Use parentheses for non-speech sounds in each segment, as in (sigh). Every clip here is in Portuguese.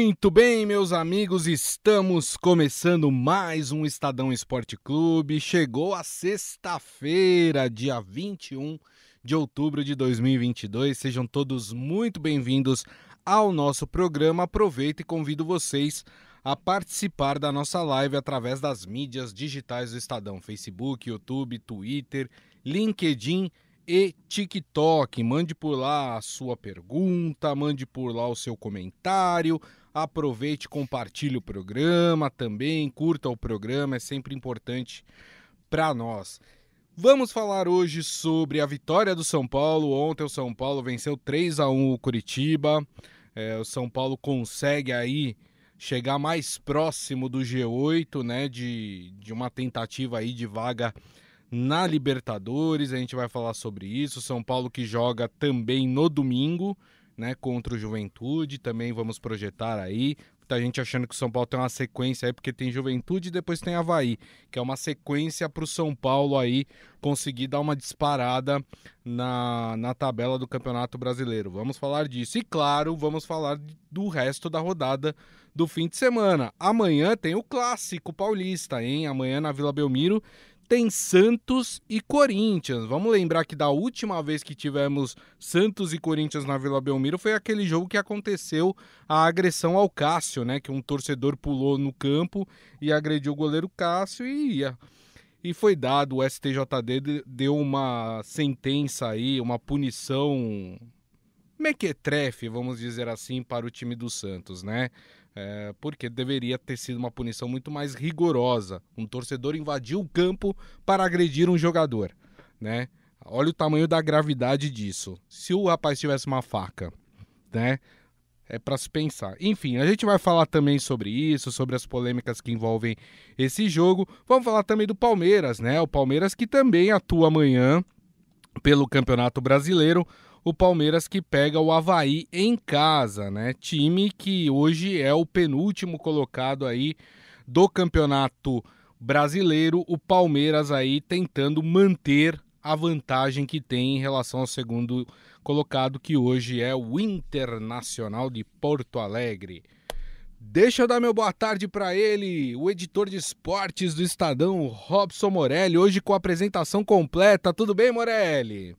Muito bem, meus amigos, estamos começando mais um Estadão Esporte Clube. Chegou a sexta-feira, dia 21 de outubro de 2022. Sejam todos muito bem-vindos ao nosso programa. Aproveito e convido vocês a participar da nossa live através das mídias digitais do Estadão: Facebook, YouTube, Twitter, LinkedIn e TikTok. Mande por lá a sua pergunta, mande por lá o seu comentário. Aproveite, compartilhe o programa também, curta o programa, é sempre importante para nós. Vamos falar hoje sobre a vitória do São Paulo. Ontem o São Paulo venceu 3 a 1 o Curitiba. É, o São Paulo consegue aí chegar mais próximo do G8, né? De, de uma tentativa aí de vaga na Libertadores. A gente vai falar sobre isso. São Paulo que joga também no domingo, né, contra o Juventude. Também vamos projetar aí. Muita gente achando que o São Paulo tem uma sequência aí, porque tem Juventude e depois tem Havaí, que é uma sequência para o São Paulo aí conseguir dar uma disparada na, na tabela do Campeonato Brasileiro. Vamos falar disso. E claro, vamos falar do resto da rodada do fim de semana. Amanhã tem o clássico paulista, hein? Amanhã na Vila Belmiro tem Santos e Corinthians. Vamos lembrar que da última vez que tivemos Santos e Corinthians na Vila Belmiro foi aquele jogo que aconteceu a agressão ao Cássio, né? Que um torcedor pulou no campo e agrediu o goleiro Cássio e ia. E foi dado, o STJD deu uma sentença aí, uma punição mequetrefe, vamos dizer assim, para o time do Santos, né? É, porque deveria ter sido uma punição muito mais rigorosa. Um torcedor invadiu o campo para agredir um jogador, né? Olha o tamanho da gravidade disso. Se o rapaz tivesse uma faca, né? É para se pensar. Enfim, a gente vai falar também sobre isso, sobre as polêmicas que envolvem esse jogo. Vamos falar também do Palmeiras, né? O Palmeiras que também atua amanhã pelo Campeonato Brasileiro o Palmeiras que pega o Havaí em casa, né? Time que hoje é o penúltimo colocado aí do Campeonato Brasileiro, o Palmeiras aí tentando manter a vantagem que tem em relação ao segundo colocado, que hoje é o Internacional de Porto Alegre. Deixa eu dar meu boa tarde para ele, o editor de esportes do Estadão, Robson Morelli, hoje com a apresentação completa. Tudo bem, Morelli?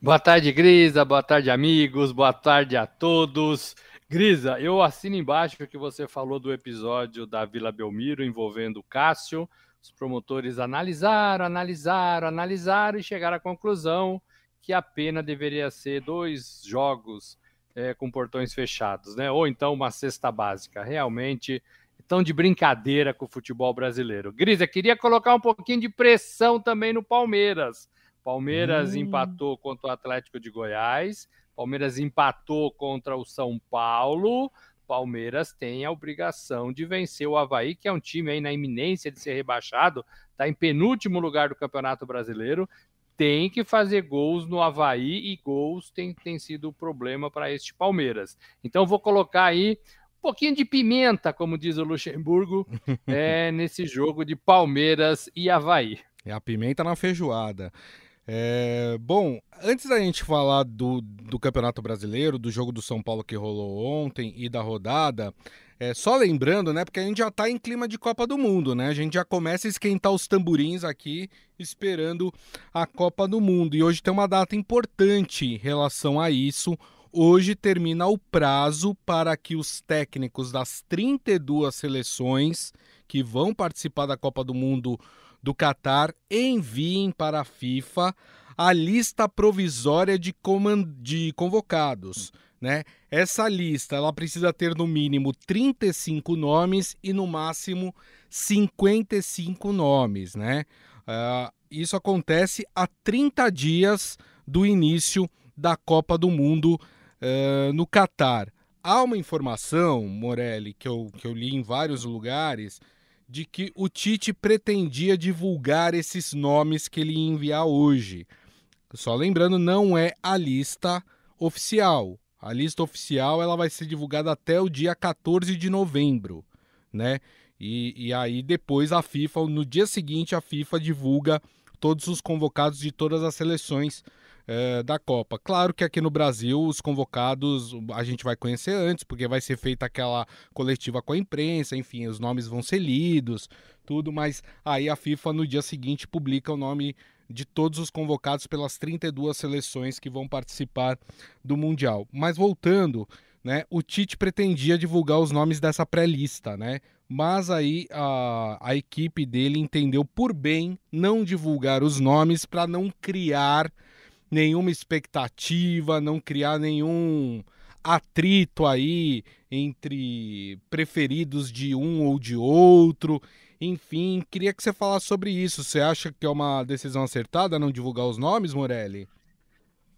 Boa tarde, Grisa. Boa tarde, amigos. Boa tarde a todos. Grisa, eu assino embaixo que você falou do episódio da Vila Belmiro envolvendo o Cássio. Os promotores analisaram, analisaram, analisaram e chegaram à conclusão que a pena deveria ser dois jogos é, com portões fechados, né? Ou então uma cesta básica. Realmente estão de brincadeira com o futebol brasileiro. Grisa, queria colocar um pouquinho de pressão também no Palmeiras Palmeiras hum. empatou contra o Atlético de Goiás, Palmeiras empatou contra o São Paulo. Palmeiras tem a obrigação de vencer o Havaí, que é um time aí na iminência de ser rebaixado, está em penúltimo lugar do Campeonato Brasileiro. Tem que fazer gols no Havaí e gols tem, tem sido o problema para este Palmeiras. Então vou colocar aí um pouquinho de pimenta, como diz o Luxemburgo, é, (laughs) nesse jogo de Palmeiras e Havaí. É a pimenta na feijoada. É, bom, antes da gente falar do, do Campeonato Brasileiro, do jogo do São Paulo que rolou ontem e da rodada, é, só lembrando, né, porque a gente já está em clima de Copa do Mundo, né? A gente já começa a esquentar os tamborins aqui, esperando a Copa do Mundo. E hoje tem uma data importante em relação a isso. Hoje termina o prazo para que os técnicos das 32 seleções que vão participar da Copa do Mundo do Catar enviem para a FIFA a lista provisória de, de convocados. Né? Essa lista ela precisa ter no mínimo 35 nomes e no máximo 55 nomes. Né? Uh, isso acontece a 30 dias do início da Copa do Mundo uh, no Catar. Há uma informação, Morelli, que eu, que eu li em vários lugares, de que o Tite pretendia divulgar esses nomes que ele ia enviar hoje. Só lembrando, não é a lista oficial. A lista oficial ela vai ser divulgada até o dia 14 de novembro, né? E, e aí depois a FIFA, no dia seguinte, a FIFA divulga todos os convocados de todas as seleções é, da Copa. Claro que aqui no Brasil os convocados a gente vai conhecer antes, porque vai ser feita aquela coletiva com a imprensa, enfim, os nomes vão ser lidos, tudo, mas aí a FIFA no dia seguinte publica o nome de todos os convocados pelas 32 seleções que vão participar do Mundial. Mas voltando, né, o Tite pretendia divulgar os nomes dessa pré-lista, né? Mas aí a, a equipe dele entendeu por bem não divulgar os nomes para não criar nenhuma expectativa, não criar nenhum atrito aí entre preferidos de um ou de outro. Enfim, queria que você falasse sobre isso. Você acha que é uma decisão acertada não divulgar os nomes, Morelli?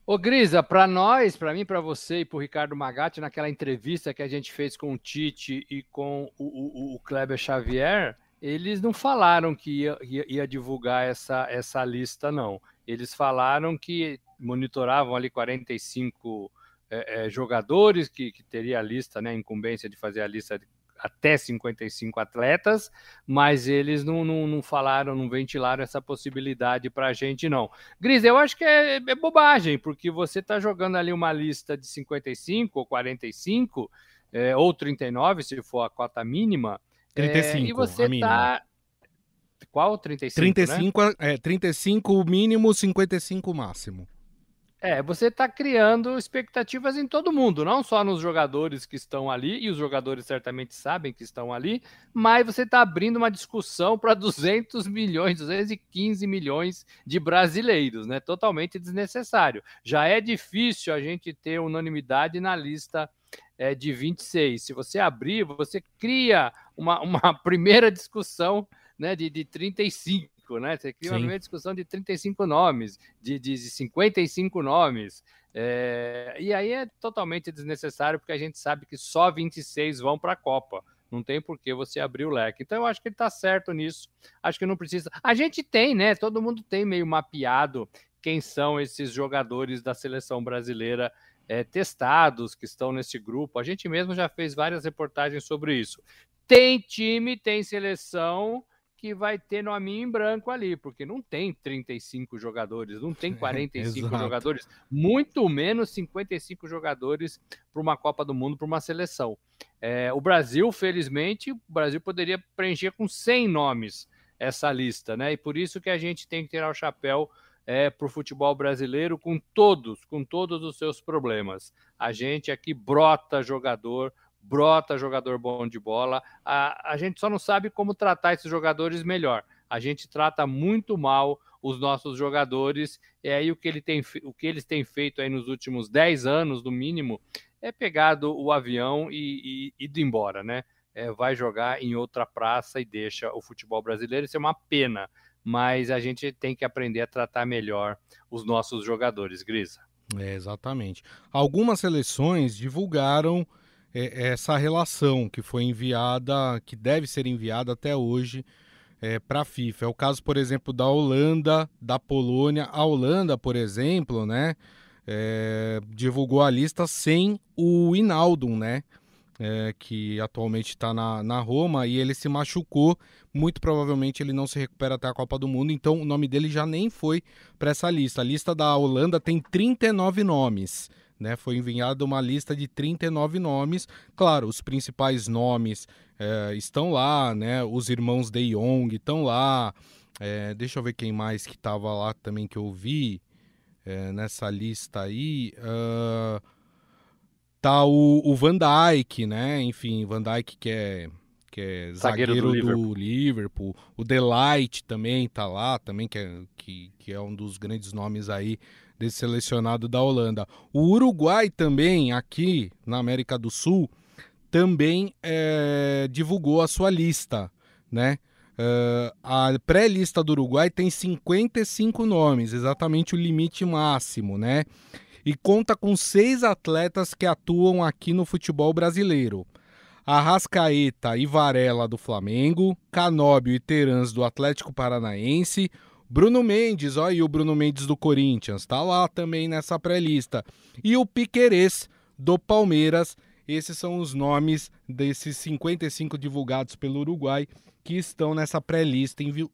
Ô Grisa, para nós, para mim, para você e para o Ricardo Magatti, naquela entrevista que a gente fez com o Tite e com o, o, o Kleber Xavier, eles não falaram que ia, ia, ia, divulgar essa, essa lista, não. Eles falaram que monitoravam ali 45 é, é, jogadores, que, que teria a lista, né, a incumbência de fazer a lista de até 55 atletas, mas eles não, não, não falaram, não ventilaram essa possibilidade para a gente, não. Gris, eu acho que é, é bobagem, porque você está jogando ali uma lista de 55 ou 45, é, ou 39, se for a cota mínima, 35, é, e você está. Qual? 35? 35, né? é, 35 mínimo, 55 máximo. É, você está criando expectativas em todo mundo, não só nos jogadores que estão ali, e os jogadores certamente sabem que estão ali, mas você está abrindo uma discussão para 200 milhões, 215 milhões de brasileiros, né? Totalmente desnecessário. Já é difícil a gente ter unanimidade na lista é, de 26. Se você abrir, você cria uma, uma (laughs) primeira discussão né, de, de 35 né? Você cria Sim. uma discussão de 35 nomes, de, de 55 nomes. É, e aí é totalmente desnecessário, porque a gente sabe que só 26 vão para a Copa. Não tem por que você abrir o leque. Então, eu acho que ele está certo nisso. Acho que não precisa. A gente tem, né? Todo mundo tem meio mapeado quem são esses jogadores da seleção brasileira é, testados que estão nesse grupo. A gente mesmo já fez várias reportagens sobre isso. Tem time, tem seleção que vai ter nominho em branco ali, porque não tem 35 jogadores, não tem 45 (laughs) é, jogadores, muito menos 55 jogadores para uma Copa do Mundo, para uma seleção. É, o Brasil, felizmente, o Brasil poderia preencher com 100 nomes essa lista, né? E por isso que a gente tem que tirar o chapéu é, para o futebol brasileiro com todos, com todos os seus problemas. A gente aqui brota jogador, brota jogador bom de bola. A, a gente só não sabe como tratar esses jogadores melhor. A gente trata muito mal os nossos jogadores, e aí o que, ele tem, o que eles têm feito aí nos últimos 10 anos, no mínimo, é pegado o avião e, e ido embora, né? É, vai jogar em outra praça e deixa o futebol brasileiro. Isso é uma pena, mas a gente tem que aprender a tratar melhor os nossos jogadores, Grisa. É, exatamente. Algumas seleções divulgaram é, essa relação que foi enviada, que deve ser enviada até hoje é, para a FIFA. É o caso, por exemplo, da Holanda, da Polônia. A Holanda, por exemplo, né, é, divulgou a lista sem o Inaldum, né? É, que atualmente está na, na Roma e ele se machucou. Muito provavelmente ele não se recupera até a Copa do Mundo, então o nome dele já nem foi para essa lista. A lista da Holanda tem 39 nomes. Né, foi enviada uma lista de 39 nomes. Claro, os principais nomes é, estão lá, né? Os irmãos De Jong estão lá. É, deixa eu ver quem mais que estava lá também que eu vi é, nessa lista aí. Uh, tá o, o Van Dijk, né? Enfim, Van Dijk que é que é zagueiro, zagueiro do, Liverpool. do, Liverpool. O Delight também tá lá, também que é, que, que é um dos grandes nomes aí desse selecionado da Holanda. O Uruguai também, aqui na América do Sul, também é, divulgou a sua lista, né? Uh, a pré-lista do Uruguai tem 55 nomes, exatamente o limite máximo, né? E conta com seis atletas que atuam aqui no futebol brasileiro. Arrascaeta e Varela do Flamengo, Canóbio e Terans do Atlético Paranaense, Bruno Mendes, olha aí o Bruno Mendes do Corinthians, tá lá também nessa pré-lista. E o Piquerez do Palmeiras. Esses são os nomes desses 55 divulgados pelo Uruguai que estão nessa pré-lista envi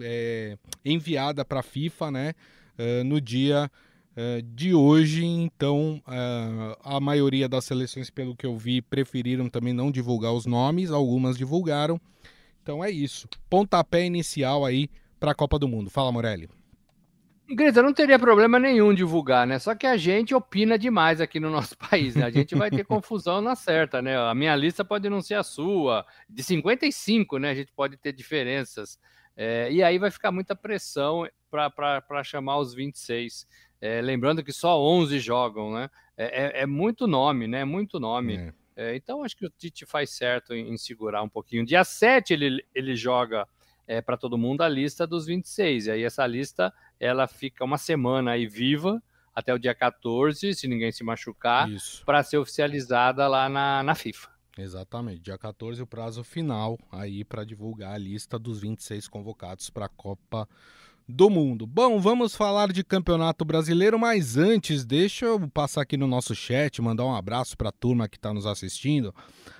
é, enviada para a FIFA, né? Uh, no dia é, de hoje, então é, a maioria das seleções, pelo que eu vi, preferiram também não divulgar os nomes, algumas divulgaram. Então é isso. Pontapé inicial aí para a Copa do Mundo. Fala, Morelli. Grita, não teria problema nenhum divulgar, né? Só que a gente opina demais aqui no nosso (laughs) país, né? A gente vai ter confusão na certa, né? A minha lista pode não ser a sua. De 55, né? A gente pode ter diferenças. É, e aí vai ficar muita pressão para chamar os 26. É, lembrando que só 11 jogam, né? É, é, é muito nome, né? Muito nome. É. É, então acho que o Tite faz certo em, em, segurar um pouquinho. Dia 7 ele, ele joga é, para todo mundo a lista dos 26. E aí essa lista ela fica uma semana aí viva até o dia 14, se ninguém se machucar, para ser oficializada lá na, na FIFA. Exatamente, dia 14 o prazo final aí para divulgar a lista dos 26 convocados para a Copa do mundo. Bom, vamos falar de Campeonato Brasileiro, mas antes, deixa eu passar aqui no nosso chat, mandar um abraço para a turma que está nos assistindo.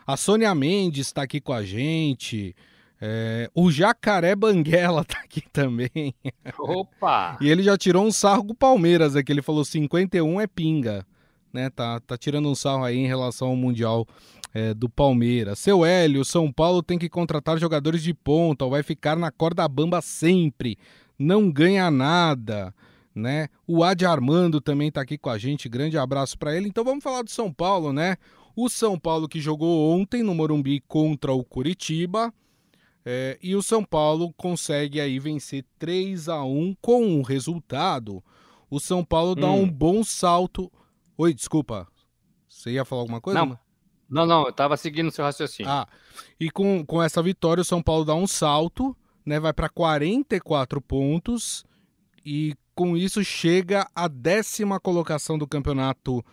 A Sônia Mendes está aqui com a gente. É, o Jacaré Banguela (laughs) tá aqui também. Opa! e ele já tirou um sarro com o Palmeiras aqui. Ele falou 51 é pinga. Né, tá, tá tirando um sarro aí em relação ao Mundial é, do Palmeiras. Seu Hélio, São Paulo tem que contratar jogadores de ponta ou vai ficar na corda bamba sempre não ganha nada, né? O Adi Armando também está aqui com a gente, grande abraço para ele. Então vamos falar do São Paulo, né? O São Paulo que jogou ontem no Morumbi contra o Curitiba. É, e o São Paulo consegue aí vencer 3 a 1 com o resultado. O São Paulo dá hum. um bom salto. Oi, desculpa. Você ia falar alguma coisa? Não, não, não eu estava seguindo seu raciocínio. Ah, e com, com essa vitória, o São Paulo dá um salto né, vai para 44 pontos e com isso chega à décima colocação do campeonato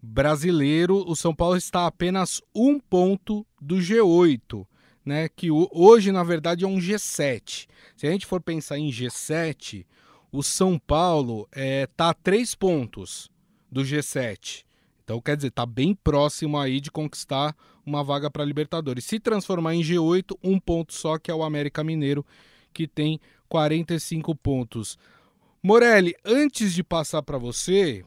brasileiro. O São Paulo está a apenas um ponto do G8, né, que hoje na verdade é um G7. Se a gente for pensar em G7, o São Paulo é, tá a três pontos do G7. Então, quer dizer, está bem próximo aí de conquistar uma vaga para Libertadores. Se transformar em G8, um ponto só, que é o América Mineiro, que tem 45 pontos. Morelli, antes de passar para você,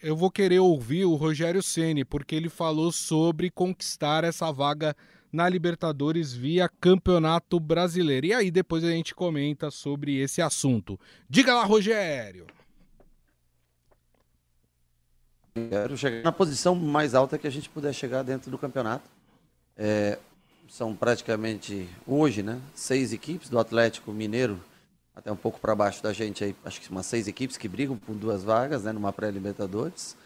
eu vou querer ouvir o Rogério Ceni, porque ele falou sobre conquistar essa vaga na Libertadores via Campeonato Brasileiro. E aí depois a gente comenta sobre esse assunto. Diga lá, Rogério. Quero chegar na posição mais alta que a gente puder chegar dentro do campeonato. É, são praticamente, hoje, né, seis equipes do Atlético Mineiro, até um pouco para baixo da gente aí, acho que umas seis equipes que brigam por duas vagas, né, numa pré-libertadores.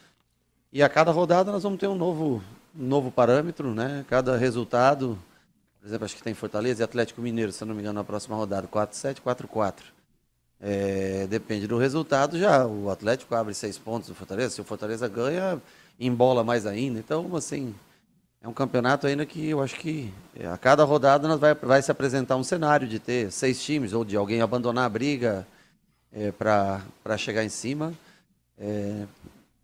E a cada rodada nós vamos ter um novo, novo parâmetro, né? Cada resultado, por exemplo, acho que tem Fortaleza e Atlético Mineiro, se não me engano, na próxima rodada, 4-7, 4-4. É, depende do resultado já. O Atlético abre seis pontos do Fortaleza. Se o Fortaleza ganha, embola mais ainda. Então, assim, é um campeonato ainda que eu acho que é, a cada rodada nós vai, vai se apresentar um cenário de ter seis times ou de alguém abandonar a briga é, para chegar em cima. É,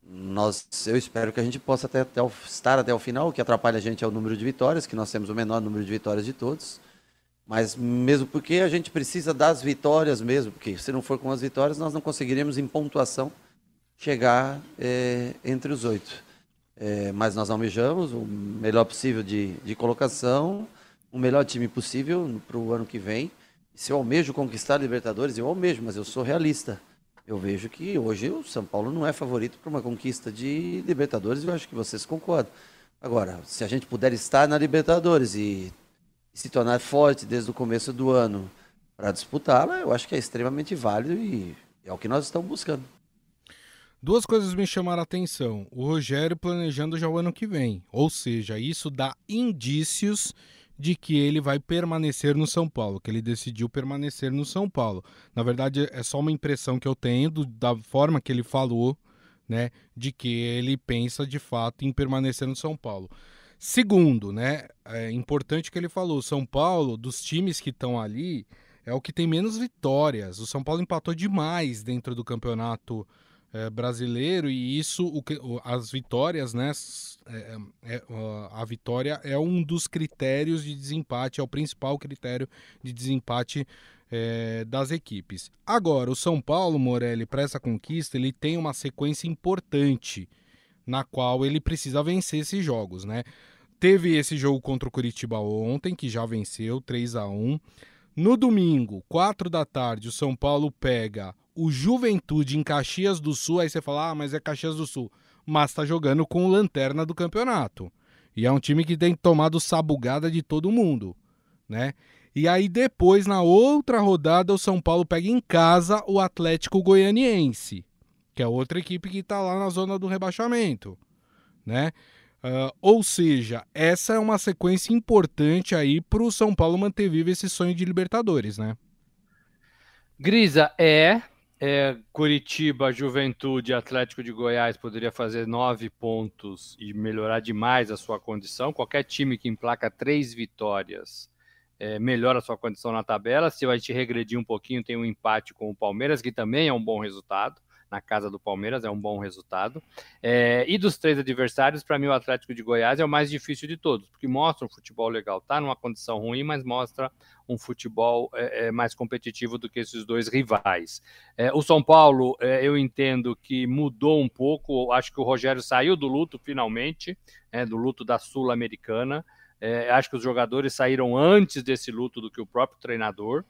nós, eu espero que a gente possa até, até, estar até o final. O que atrapalha a gente é o número de vitórias, que nós temos o menor número de vitórias de todos. Mas mesmo porque a gente precisa das vitórias mesmo, porque se não for com as vitórias, nós não conseguiremos em pontuação chegar é, entre os oito. É, mas nós almejamos o melhor possível de, de colocação, o melhor time possível para o ano que vem. Se eu almejo conquistar a Libertadores, eu almejo, mas eu sou realista. Eu vejo que hoje o São Paulo não é favorito para uma conquista de Libertadores, eu acho que vocês concordam. Agora, se a gente puder estar na Libertadores e se tornar forte desde o começo do ano para disputá-la, eu acho que é extremamente válido e é o que nós estamos buscando. Duas coisas me chamaram a atenção. O Rogério planejando já o ano que vem. Ou seja, isso dá indícios de que ele vai permanecer no São Paulo, que ele decidiu permanecer no São Paulo. Na verdade, é só uma impressão que eu tenho do, da forma que ele falou, né, de que ele pensa de fato em permanecer no São Paulo. Segundo, né, é importante que ele falou, São Paulo, dos times que estão ali, é o que tem menos vitórias. O São Paulo empatou demais dentro do campeonato é, brasileiro e isso, o, as vitórias, né, é, é, a vitória é um dos critérios de desempate, é o principal critério de desempate é, das equipes. Agora, o São Paulo, Morelli, para essa conquista, ele tem uma sequência importante na qual ele precisa vencer esses jogos, né? Teve esse jogo contra o Curitiba ontem, que já venceu 3 a 1 No domingo, 4 da tarde, o São Paulo pega o Juventude em Caxias do Sul. Aí você fala, ah, mas é Caxias do Sul. Mas tá jogando com o lanterna do campeonato. E é um time que tem tomado sabugada de todo mundo, né? E aí depois, na outra rodada, o São Paulo pega em casa o Atlético Goianiense, que é outra equipe que está lá na zona do rebaixamento, né? Uh, ou seja, essa é uma sequência importante aí para o São Paulo manter vivo esse sonho de Libertadores, né? Grisa, é, é, Curitiba, Juventude, Atlético de Goiás poderia fazer nove pontos e melhorar demais a sua condição. Qualquer time que emplaca três vitórias é, melhora a sua condição na tabela. Se a gente regredir um pouquinho, tem um empate com o Palmeiras, que também é um bom resultado na casa do Palmeiras, é um bom resultado. É, e dos três adversários, para mim, o Atlético de Goiás é o mais difícil de todos, porque mostra um futebol legal. Tá numa condição ruim, mas mostra um futebol é, é, mais competitivo do que esses dois rivais. É, o São Paulo, é, eu entendo que mudou um pouco. Acho que o Rogério saiu do luto finalmente, é, do luto da Sul-Americana. É, acho que os jogadores saíram antes desse luto do que o próprio treinador.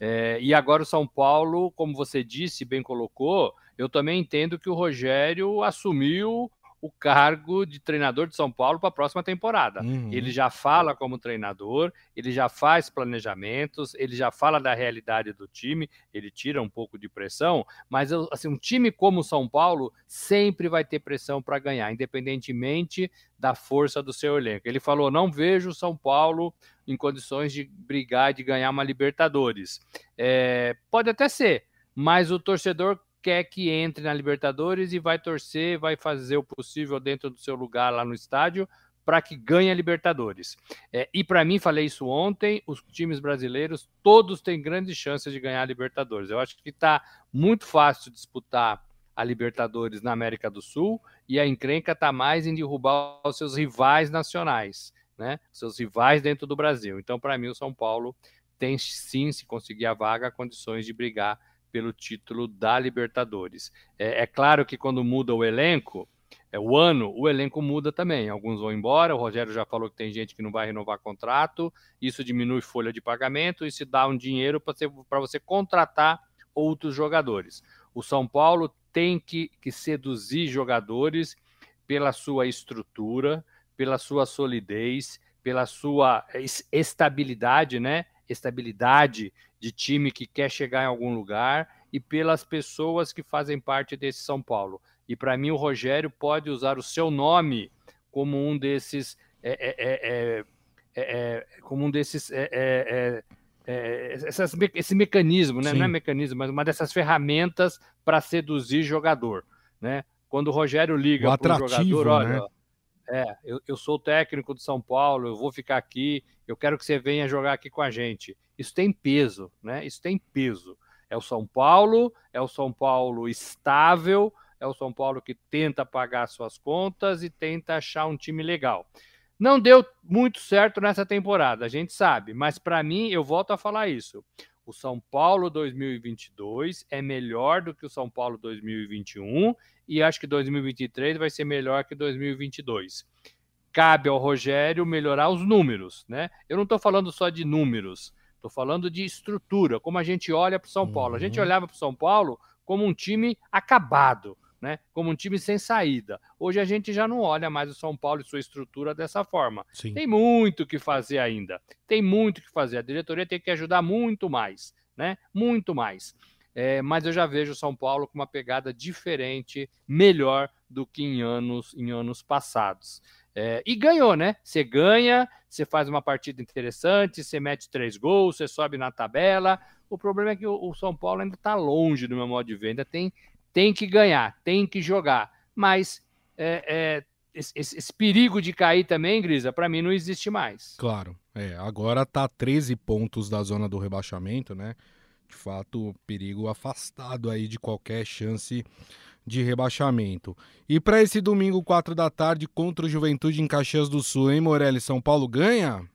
É, e agora o São Paulo, como você disse, bem colocou, eu também entendo que o Rogério assumiu o cargo de treinador de São Paulo para a próxima temporada. Uhum. Ele já fala como treinador, ele já faz planejamentos, ele já fala da realidade do time, ele tira um pouco de pressão, mas assim, um time como o São Paulo sempre vai ter pressão para ganhar, independentemente da força do seu elenco. Ele falou: não vejo o São Paulo em condições de brigar, de ganhar uma Libertadores. É, pode até ser, mas o torcedor quer que entre na Libertadores e vai torcer, vai fazer o possível dentro do seu lugar lá no estádio para que ganhe a Libertadores. É, e para mim, falei isso ontem, os times brasileiros todos têm grandes chances de ganhar a Libertadores. Eu acho que está muito fácil disputar a Libertadores na América do Sul e a encrenca está mais em derrubar os seus rivais nacionais, né? Seus rivais dentro do Brasil. Então, para mim, o São Paulo tem sim, se conseguir a vaga, condições de brigar pelo título da Libertadores. É, é claro que quando muda o elenco, é, o ano, o elenco muda também. Alguns vão embora, o Rogério já falou que tem gente que não vai renovar contrato, isso diminui folha de pagamento e se dá um dinheiro para você contratar outros jogadores. O São Paulo tem que, que seduzir jogadores pela sua estrutura, pela sua solidez, pela sua estabilidade, né? Estabilidade de time que quer chegar em algum lugar e pelas pessoas que fazem parte desse São Paulo. E para mim, o Rogério pode usar o seu nome como um desses. É, é, é, como um desses. Essas, esse mecanismo, né? não é mecanismo, mas uma dessas ferramentas para seduzir jogador. Né? Quando o Rogério liga para o jogador, olha, né? é, eu, eu sou técnico do São Paulo, eu vou ficar aqui, eu quero que você venha jogar aqui com a gente. Isso tem peso, né? Isso tem peso. É o São Paulo, é o São Paulo estável, é o São Paulo que tenta pagar suas contas e tenta achar um time legal. Não deu muito certo nessa temporada, a gente sabe, mas para mim, eu volto a falar isso. O São Paulo 2022 é melhor do que o São Paulo 2021 e acho que 2023 vai ser melhor que 2022 cabe ao Rogério melhorar os números, né? Eu não estou falando só de números, estou falando de estrutura, como a gente olha para o São Paulo. A gente uhum. olhava para o São Paulo como um time acabado, né? Como um time sem saída. Hoje a gente já não olha mais o São Paulo e sua estrutura dessa forma. Sim. Tem muito que fazer ainda. Tem muito que fazer. A diretoria tem que ajudar muito mais, né? Muito mais. É, mas eu já vejo o São Paulo com uma pegada diferente, melhor do que em anos, em anos passados. É, e ganhou, né? Você ganha, você faz uma partida interessante, você mete três gols, você sobe na tabela. O problema é que o, o São Paulo ainda está longe do meu modo de ver, ainda tem, tem que ganhar, tem que jogar. Mas é, é, esse, esse, perigo de cair também, Grisa, para mim não existe mais. Claro, é, agora tá 13 pontos da zona do rebaixamento, né? De fato, perigo afastado aí de qualquer chance de rebaixamento. E para esse domingo, 4 da tarde, contra o Juventude em Caxias do Sul, hein, Morelli? São Paulo ganha?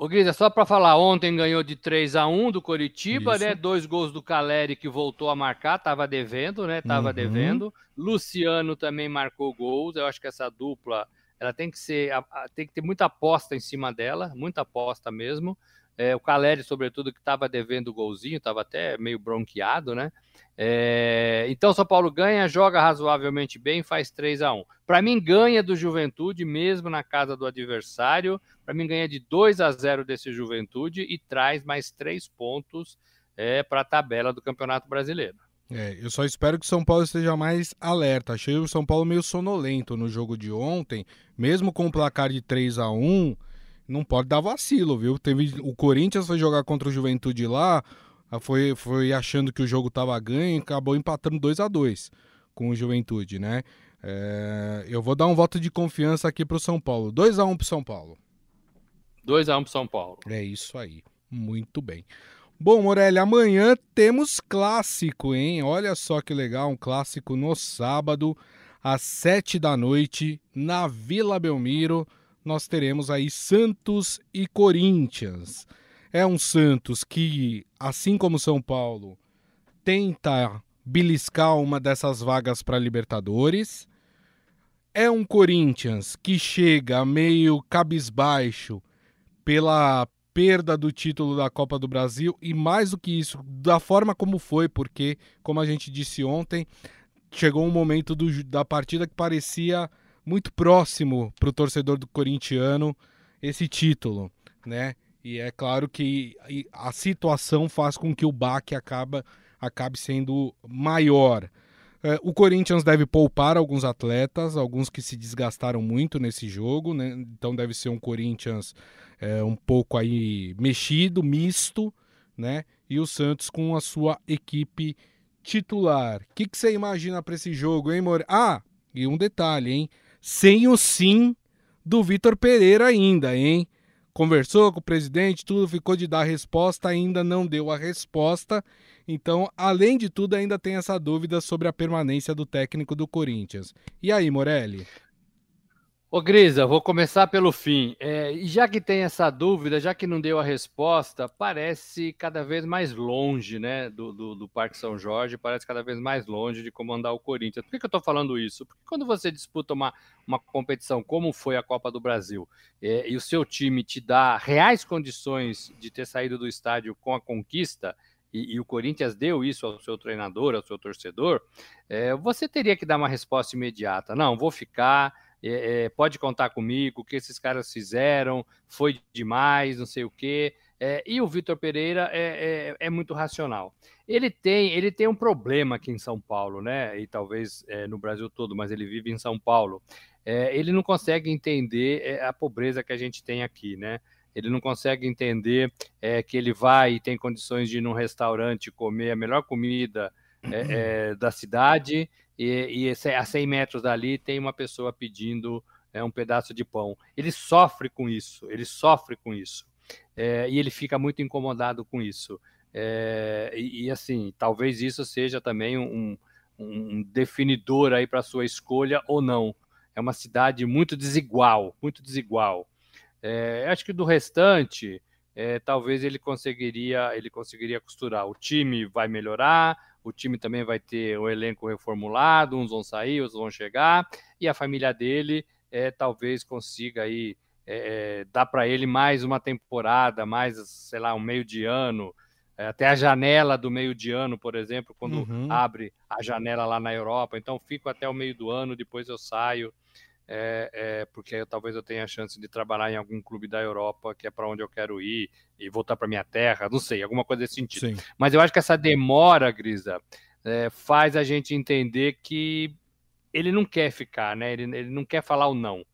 Ô, Grisa, só para falar, ontem ganhou de 3 a 1 do Coritiba, Isso. né? Dois gols do Caleri que voltou a marcar, tava devendo, né? Tava uhum. devendo. Luciano também marcou gols. Eu acho que essa dupla, ela tem que ser, tem que ter muita aposta em cima dela, muita aposta mesmo. É, o Caleri, sobretudo, que estava devendo o golzinho, estava até meio bronqueado, né? É, então, São Paulo ganha, joga razoavelmente bem, faz 3 a 1 Para mim, ganha do Juventude, mesmo na casa do adversário. Para mim, ganha de 2 a 0 desse Juventude e traz mais três pontos é, para a tabela do Campeonato Brasileiro. É, eu só espero que o São Paulo esteja mais alerta. Achei o São Paulo meio sonolento no jogo de ontem, mesmo com o placar de 3 a 1 não pode dar vacilo, viu? Teve, o Corinthians foi jogar contra o Juventude lá, foi, foi achando que o jogo estava ganho e acabou empatando 2 a 2 com o Juventude, né? É, eu vou dar um voto de confiança aqui para o São Paulo. 2 a 1 para São Paulo. 2 a 1 para São Paulo. É isso aí. Muito bem. Bom, Morelli, amanhã temos clássico, hein? Olha só que legal, um clássico no sábado, às sete da noite, na Vila Belmiro. Nós teremos aí Santos e Corinthians. É um Santos que, assim como São Paulo, tenta beliscar uma dessas vagas para Libertadores. É um Corinthians que chega meio cabisbaixo pela perda do título da Copa do Brasil e mais do que isso, da forma como foi, porque, como a gente disse ontem, chegou um momento do, da partida que parecia muito próximo para o torcedor do corintiano esse título, né? E é claro que a situação faz com que o baque acaba, acabe sendo maior. É, o Corinthians deve poupar alguns atletas, alguns que se desgastaram muito nesse jogo, né? Então deve ser um Corinthians é, um pouco aí mexido, misto, né? E o Santos com a sua equipe titular. O que, que você imagina para esse jogo, hein, More? Ah, e um detalhe, hein? Sem o sim do Vitor Pereira ainda, hein? conversou com o presidente, tudo ficou de dar resposta, ainda não deu a resposta. Então, além de tudo, ainda tem essa dúvida sobre a permanência do técnico do Corinthians. E aí, Morelli? Ô Grisa, vou começar pelo fim. É, já que tem essa dúvida, já que não deu a resposta, parece cada vez mais longe né, do, do, do Parque São Jorge, parece cada vez mais longe de comandar o Corinthians. Por que, que eu estou falando isso? Porque quando você disputa uma, uma competição como foi a Copa do Brasil é, e o seu time te dá reais condições de ter saído do estádio com a conquista, e, e, o Corinthians deu isso ao seu treinador, ao seu torcedor, é, você teria que dar uma resposta imediata. Não, vou ficar é, é, pode contar comigo, o que esses caras fizeram, foi demais, não sei o quê. É, e o Vitor Pereira é, é, é, muito racional. Ele tem, ele tem um problema aqui em São Paulo, né? E talvez é, no Brasil todo, mas ele vive em São Paulo. É, ele não consegue entender a pobreza que a gente tem aqui, né? Ele não consegue entender que ele vai e tem condições de ir num restaurante comer a melhor comida da cidade e, e a 100 metros dali tem uma pessoa pedindo é, um pedaço de pão. Ele sofre com isso, ele sofre com isso. É, e ele fica muito incomodado com isso. É, e, e, assim, talvez isso seja também um, um definidor aí para sua escolha ou não. É uma cidade muito desigual, muito desigual. É, acho que do restante, é, talvez ele conseguiria, ele conseguiria costurar. O time vai melhorar, o time também vai ter o elenco reformulado, uns vão sair, outros vão chegar, e a família dele é, talvez consiga aí é, dar para ele mais uma temporada, mais, sei lá, um meio de ano, é, até a janela do meio de ano, por exemplo, quando uhum. abre a janela lá na Europa. Então, fico até o meio do ano, depois eu saio é, é, porque talvez eu tenha a chance de trabalhar em algum clube da Europa, que é para onde eu quero ir, e voltar para minha terra, não sei, alguma coisa desse sentido. Sim. Mas eu acho que essa demora, Grisa, é, faz a gente entender que ele não quer ficar, né? Ele, ele não quer falar o não,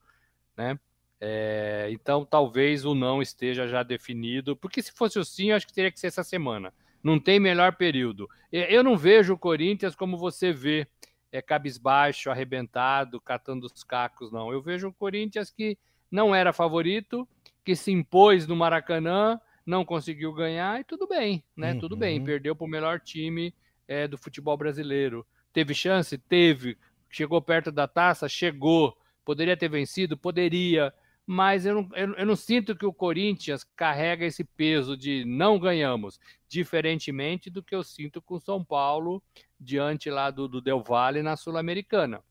né? É, então talvez o não esteja já definido, porque se fosse o sim, eu acho que teria que ser essa semana. Não tem melhor período. Eu não vejo o Corinthians como você vê é, cabisbaixo, arrebentado, catando os cacos, não. Eu vejo o Corinthians que não era favorito, que se impôs no Maracanã, não conseguiu ganhar e tudo bem, né? Uhum. Tudo bem, uhum. perdeu para o melhor time é, do futebol brasileiro. Teve chance? Teve. Chegou perto da taça? Chegou. Poderia ter vencido? Poderia. Mas eu não, eu, eu não sinto que o Corinthians carrega esse peso de não ganhamos, diferentemente do que eu sinto com o São Paulo diante lá do, do Del Valle na Sul-Americana.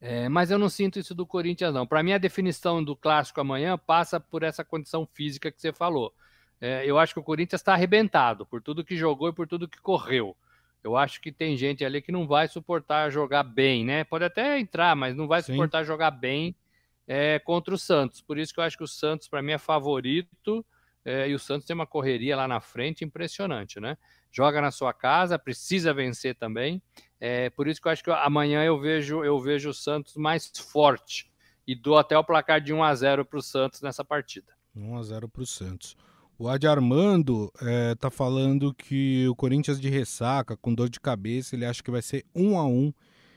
É, mas eu não sinto isso do Corinthians, não. Para mim, a definição do clássico amanhã passa por essa condição física que você falou. É, eu acho que o Corinthians está arrebentado por tudo que jogou e por tudo que correu. Eu acho que tem gente ali que não vai suportar jogar bem, né? Pode até entrar, mas não vai Sim. suportar jogar bem é, contra o Santos. Por isso que eu acho que o Santos, para mim, é favorito. É, e o Santos tem uma correria lá na frente impressionante, né? Joga na sua casa, precisa vencer também. É, por isso que eu acho que amanhã eu vejo, eu vejo o Santos mais forte. E dou até o placar de 1 a 0 para o Santos nessa partida. 1 a 0 para o Santos. O Adi Armando é, tá falando que o Corinthians de ressaca, com dor de cabeça, ele acha que vai ser um a um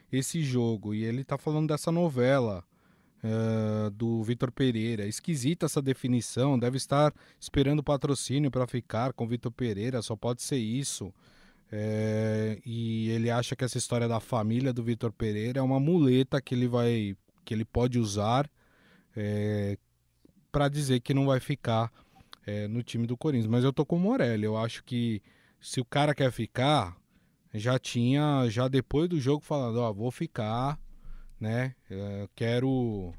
esse jogo. E ele tá falando dessa novela é, do Vitor Pereira. Esquisita essa definição, deve estar esperando patrocínio para ficar com Vitor Pereira, só pode ser isso. É, e ele acha que essa história da família do Vitor Pereira é uma muleta que ele vai que ele pode usar é, para dizer que não vai ficar é, no time do Corinthians. Mas eu tô com o Morelli. Eu acho que se o cara quer ficar, já tinha, já depois do jogo, falando: Ó, vou ficar, né? É, quero.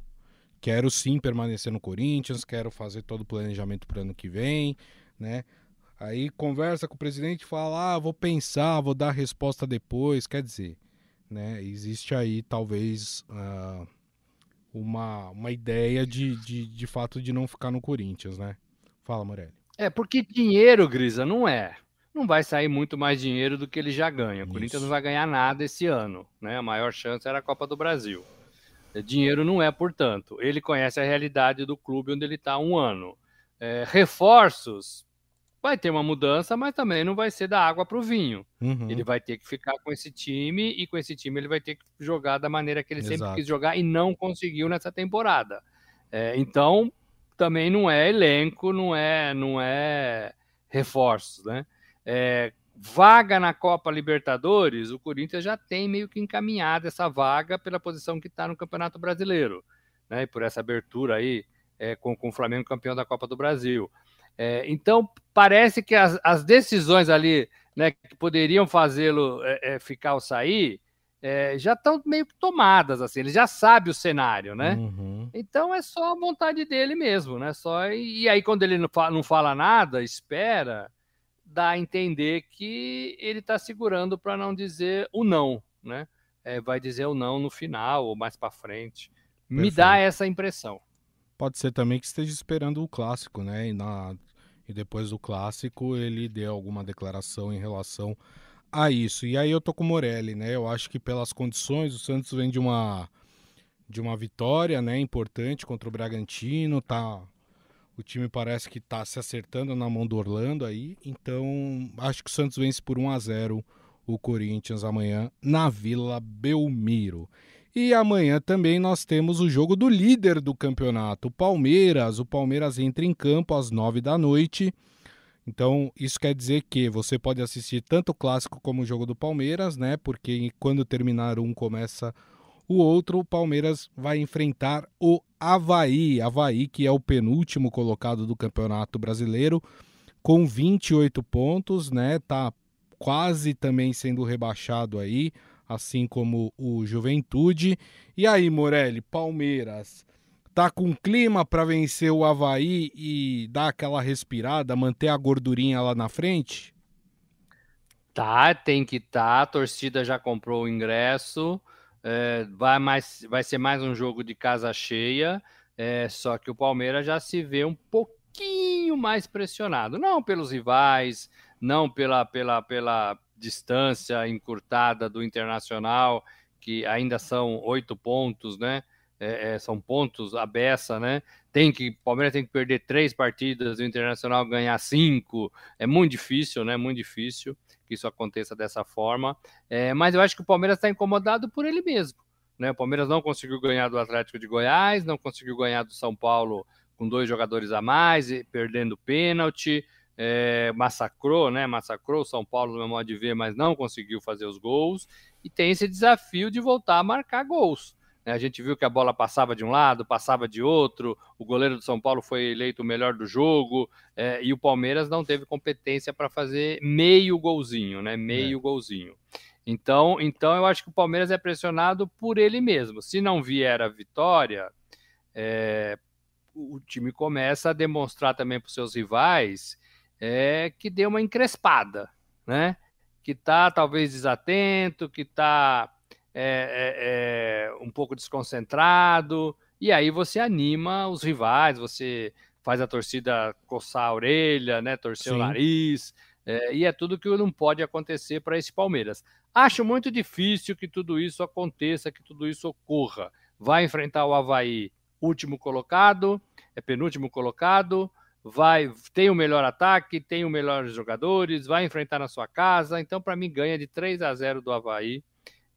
Quero sim permanecer no Corinthians, quero fazer todo o planejamento para ano que vem, né? Aí conversa com o presidente fala: ah, vou pensar, vou dar a resposta depois. Quer dizer, né? Existe aí talvez uh, uma, uma ideia de, de, de fato de não ficar no Corinthians, né? Fala, Morelli. É, porque dinheiro, Grisa, não é. Não vai sair muito mais dinheiro do que ele já ganha. O Corinthians não vai ganhar nada esse ano. Né? A maior chance era a Copa do Brasil. É, dinheiro não é, portanto. Ele conhece a realidade do clube onde ele está há um ano. É, reforços, vai ter uma mudança, mas também não vai ser da água para o vinho. Uhum. Ele vai ter que ficar com esse time e com esse time ele vai ter que jogar da maneira que ele Exato. sempre quis jogar e não conseguiu nessa temporada. É, então, também não é elenco, não é, não é reforços, né? É, vaga na Copa Libertadores, o Corinthians já tem meio que encaminhado essa vaga pela posição que está no Campeonato Brasileiro, né? E por essa abertura aí é, com, com o Flamengo campeão da Copa do Brasil. É, então parece que as, as, decisões ali, né, que poderiam fazê-lo é, é ficar ou sair, é, já estão meio que tomadas, assim, ele já sabe o cenário, né? Uhum. Então é só a vontade dele mesmo, né? Só, e, e aí, quando ele não fala, não fala nada, espera, dá a entender que ele está segurando para não dizer o não, né? É, vai dizer o não no final ou mais para frente. Perfeito. Me dá essa impressão. Pode ser também que esteja esperando o clássico, né? E, na, e depois do clássico ele dê alguma declaração em relação a isso. E aí eu tô com o Morelli, né? Eu acho que pelas condições o Santos vem de uma de uma vitória, né, importante contra o Bragantino, tá o time parece que tá se acertando na mão do Orlando aí, então acho que o Santos vence por 1 a 0 o Corinthians amanhã na Vila Belmiro. E amanhã também nós temos o jogo do líder do campeonato, o Palmeiras. O Palmeiras entra em campo às nove da noite então, isso quer dizer que você pode assistir tanto o clássico como o jogo do Palmeiras, né? Porque quando terminar um, começa o outro. O Palmeiras vai enfrentar o Havaí. Havaí, que é o penúltimo colocado do Campeonato Brasileiro, com 28 pontos, né? Tá quase também sendo rebaixado aí, assim como o Juventude. E aí, Morelli, Palmeiras tá com clima para vencer o Havaí e dar aquela respirada, manter a gordurinha lá na frente? Tá, tem que tá. A torcida já comprou o ingresso. É, vai, mais, vai ser mais um jogo de casa cheia. É, só que o Palmeiras já se vê um pouquinho mais pressionado. Não pelos rivais, não pela, pela, pela distância encurtada do Internacional, que ainda são oito pontos, né? é, é, são pontos a beça, né? Tem que Palmeiras tem que perder três partidas, o Internacional ganhar cinco. É muito difícil, né? Muito difícil que isso aconteça dessa forma. É, mas eu acho que o Palmeiras está incomodado por ele mesmo. Né? O Palmeiras não conseguiu ganhar do Atlético de Goiás, não conseguiu ganhar do São Paulo com dois jogadores a mais, perdendo pênalti. É, massacrou, né? Massacrou o São Paulo no meu modo de ver, mas não conseguiu fazer os gols. E tem esse desafio de voltar a marcar gols. Né? A gente viu que a bola passava de um lado, passava de outro, o goleiro do São Paulo foi eleito o melhor do jogo, é, e o Palmeiras não teve competência para fazer meio golzinho, né? Meio é. golzinho. Então, então eu acho que o Palmeiras é pressionado por ele mesmo. Se não vier a vitória, é, o time começa a demonstrar também para os seus rivais é, que deu uma encrespada, né? Que está talvez desatento, que está é, é, é, um pouco desconcentrado, e aí você anima os rivais, você faz a torcida coçar a orelha, né? Torcer Sim. o nariz, é, e é tudo que não pode acontecer para esse Palmeiras. Acho muito difícil que tudo isso aconteça, que tudo isso ocorra. Vai enfrentar o Havaí, último colocado, é penúltimo colocado, vai tem o melhor ataque, tem os melhores jogadores, vai enfrentar na sua casa. Então, para mim, ganha de 3 a 0 do Havaí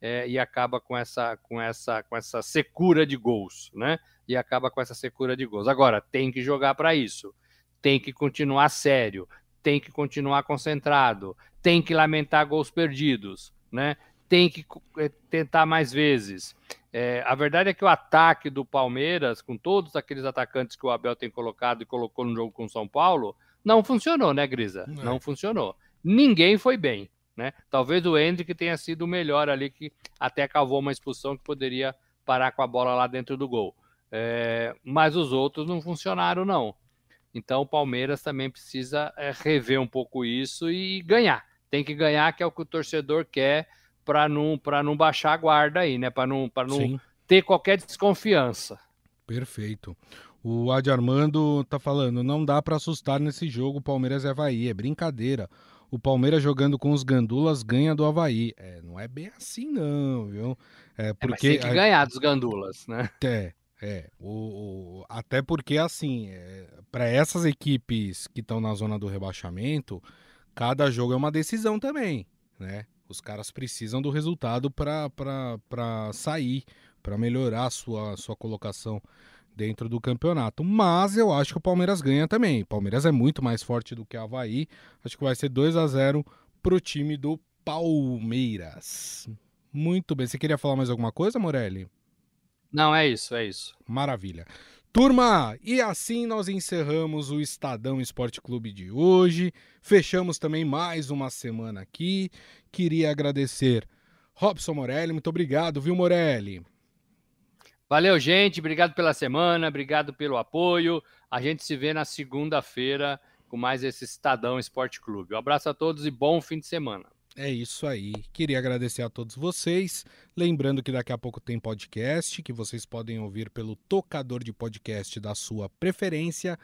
é, e acaba com essa, com, essa, com essa secura de gols, né? E acaba com essa secura de gols. Agora, tem que jogar para isso, tem que continuar sério, tem que continuar concentrado, tem que lamentar gols perdidos, né? Tem que é, tentar mais vezes. É, a verdade é que o ataque do Palmeiras, com todos aqueles atacantes que o Abel tem colocado e colocou no jogo com o São Paulo, não funcionou, né, Grisa? Não, não funcionou. Ninguém foi bem, né? Talvez o Hendrick tenha sido o melhor ali, que até cavou uma expulsão que poderia parar com a bola lá dentro do gol. É, mas os outros não funcionaram, não. Então o Palmeiras também precisa é, rever um pouco isso e ganhar. Tem que ganhar, que é o que o torcedor quer para não, não baixar a guarda aí, né? Para não, não ter qualquer desconfiança. Perfeito. O Adi Armando tá falando, não dá para assustar nesse jogo Palmeiras e Havaí, é brincadeira. O Palmeiras jogando com os gandulas ganha do Havaí. É, não é bem assim não, viu? É porque é, tem que ganhar dos gandulas, né? (laughs) É, é. O, o até porque assim, é, para essas equipes que estão na zona do rebaixamento, cada jogo é uma decisão também, né? Os caras precisam do resultado para sair, para melhorar a sua, sua colocação dentro do campeonato. Mas eu acho que o Palmeiras ganha também. O Palmeiras é muito mais forte do que o Havaí. Acho que vai ser 2 a 0 para o time do Palmeiras. Muito bem. Você queria falar mais alguma coisa, Morelli? Não, é isso, é isso. Maravilha. Turma, e assim nós encerramos o Estadão Esporte Clube de hoje. Fechamos também mais uma semana aqui. Queria agradecer Robson Morelli, muito obrigado, viu, Morelli? Valeu, gente. Obrigado pela semana, obrigado pelo apoio. A gente se vê na segunda-feira com mais esse Estadão Esporte Clube. Um abraço a todos e bom fim de semana. É isso aí. Queria agradecer a todos vocês. Lembrando que daqui a pouco tem podcast que vocês podem ouvir pelo tocador de podcast da sua preferência.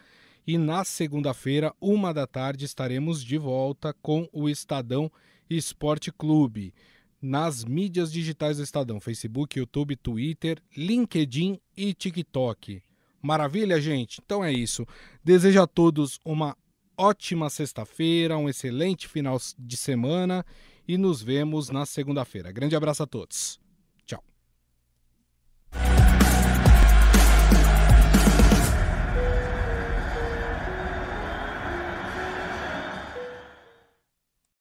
E na segunda-feira, uma da tarde, estaremos de volta com o Estadão Esporte Clube nas mídias digitais do Estadão: Facebook, YouTube, Twitter, LinkedIn e TikTok. Maravilha, gente? Então é isso. Desejo a todos uma ótima sexta-feira, um excelente final de semana e nos vemos na segunda-feira. Grande abraço a todos. Tchau.